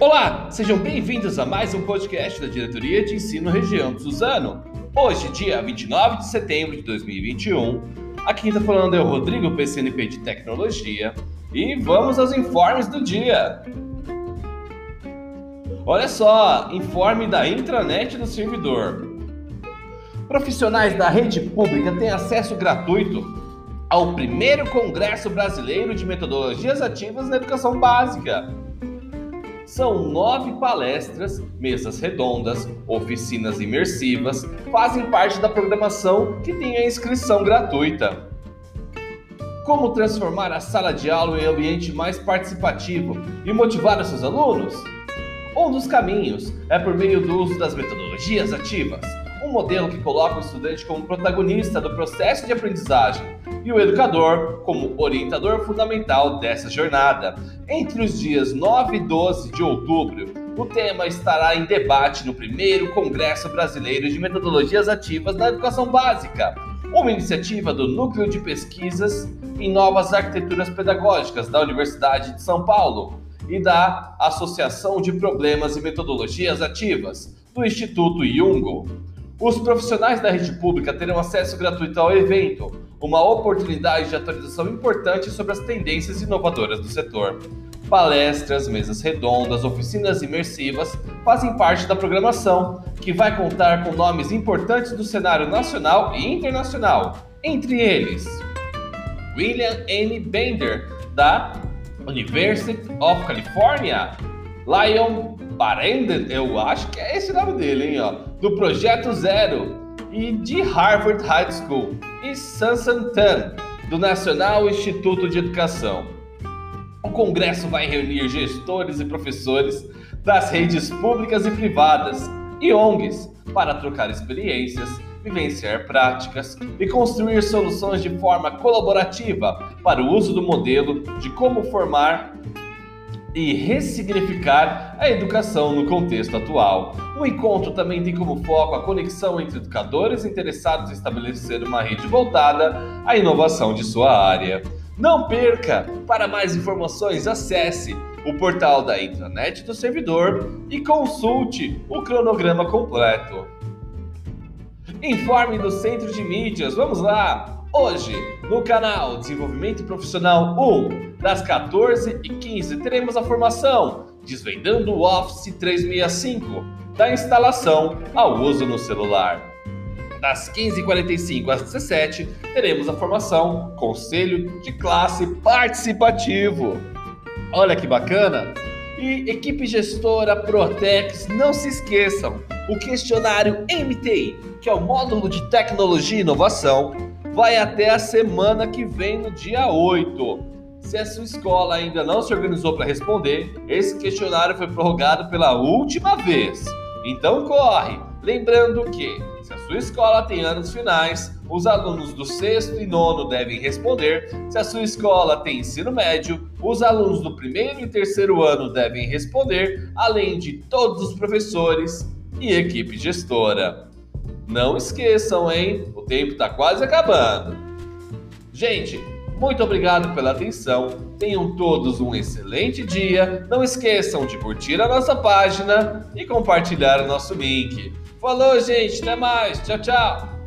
Olá, sejam bem-vindos a mais um podcast da Diretoria de Ensino Região de Suzano. Hoje, dia 29 de setembro de 2021, aqui está falando é o Rodrigo, PCNP de Tecnologia, e vamos aos informes do dia. Olha só, informe da intranet do servidor. Profissionais da rede pública têm acesso gratuito ao primeiro Congresso Brasileiro de Metodologias Ativas na Educação Básica são nove palestras, mesas redondas, oficinas imersivas, fazem parte da programação que tem a inscrição gratuita. Como transformar a sala de aula em ambiente mais participativo e motivar os seus alunos? Um dos caminhos é por meio do uso das metodologias ativas, um modelo que coloca o estudante como protagonista do processo de aprendizagem e o educador como orientador fundamental dessa jornada. Entre os dias 9 e 12 de outubro, o tema estará em debate no primeiro Congresso Brasileiro de Metodologias Ativas na Educação Básica, uma iniciativa do Núcleo de Pesquisas em Novas Arquiteturas Pedagógicas da Universidade de São Paulo e da Associação de Problemas e Metodologias Ativas do Instituto Jungo. Os profissionais da rede pública terão acesso gratuito ao evento, uma oportunidade de atualização importante sobre as tendências inovadoras do setor. Palestras, mesas redondas, oficinas imersivas fazem parte da programação, que vai contar com nomes importantes do cenário nacional e internacional, entre eles William N. Bender, da University of California, Lion Barenden, eu acho que é esse o nome dele, hein, ó, do Projeto Zero e de Harvard High School, e Sansan Tan, do Nacional Instituto de Educação. O congresso vai reunir gestores e professores das redes públicas e privadas e ONGs para trocar experiências, vivenciar práticas e construir soluções de forma colaborativa para o uso do modelo de como formar e ressignificar a educação no contexto atual. O encontro também tem como foco a conexão entre educadores interessados em estabelecer uma rede voltada à inovação de sua área. Não perca! Para mais informações, acesse o portal da intranet do servidor e consulte o cronograma completo. Informe do Centro de Mídias, vamos lá! Hoje, no canal Desenvolvimento Profissional 1, das 14h15, teremos a formação Desvendando o Office 365, da instalação ao uso no celular. Das 15h45 às 17 teremos a formação Conselho de Classe Participativo. Olha que bacana! E equipe gestora Protex, não se esqueçam, o questionário MTI, que é o módulo de tecnologia e inovação, vai até a semana que vem, no dia 8. Se a sua escola ainda não se organizou para responder, esse questionário foi prorrogado pela última vez. Então corre! Lembrando que, se a sua escola tem anos finais, os alunos do sexto e nono devem responder. Se a sua escola tem ensino médio, os alunos do primeiro e terceiro ano devem responder, além de todos os professores e equipe gestora. Não esqueçam, hein? O tempo está quase acabando. Gente, muito obrigado pela atenção. Tenham todos um excelente dia. Não esqueçam de curtir a nossa página e compartilhar o nosso link. Falou, gente. Até mais. Tchau, tchau.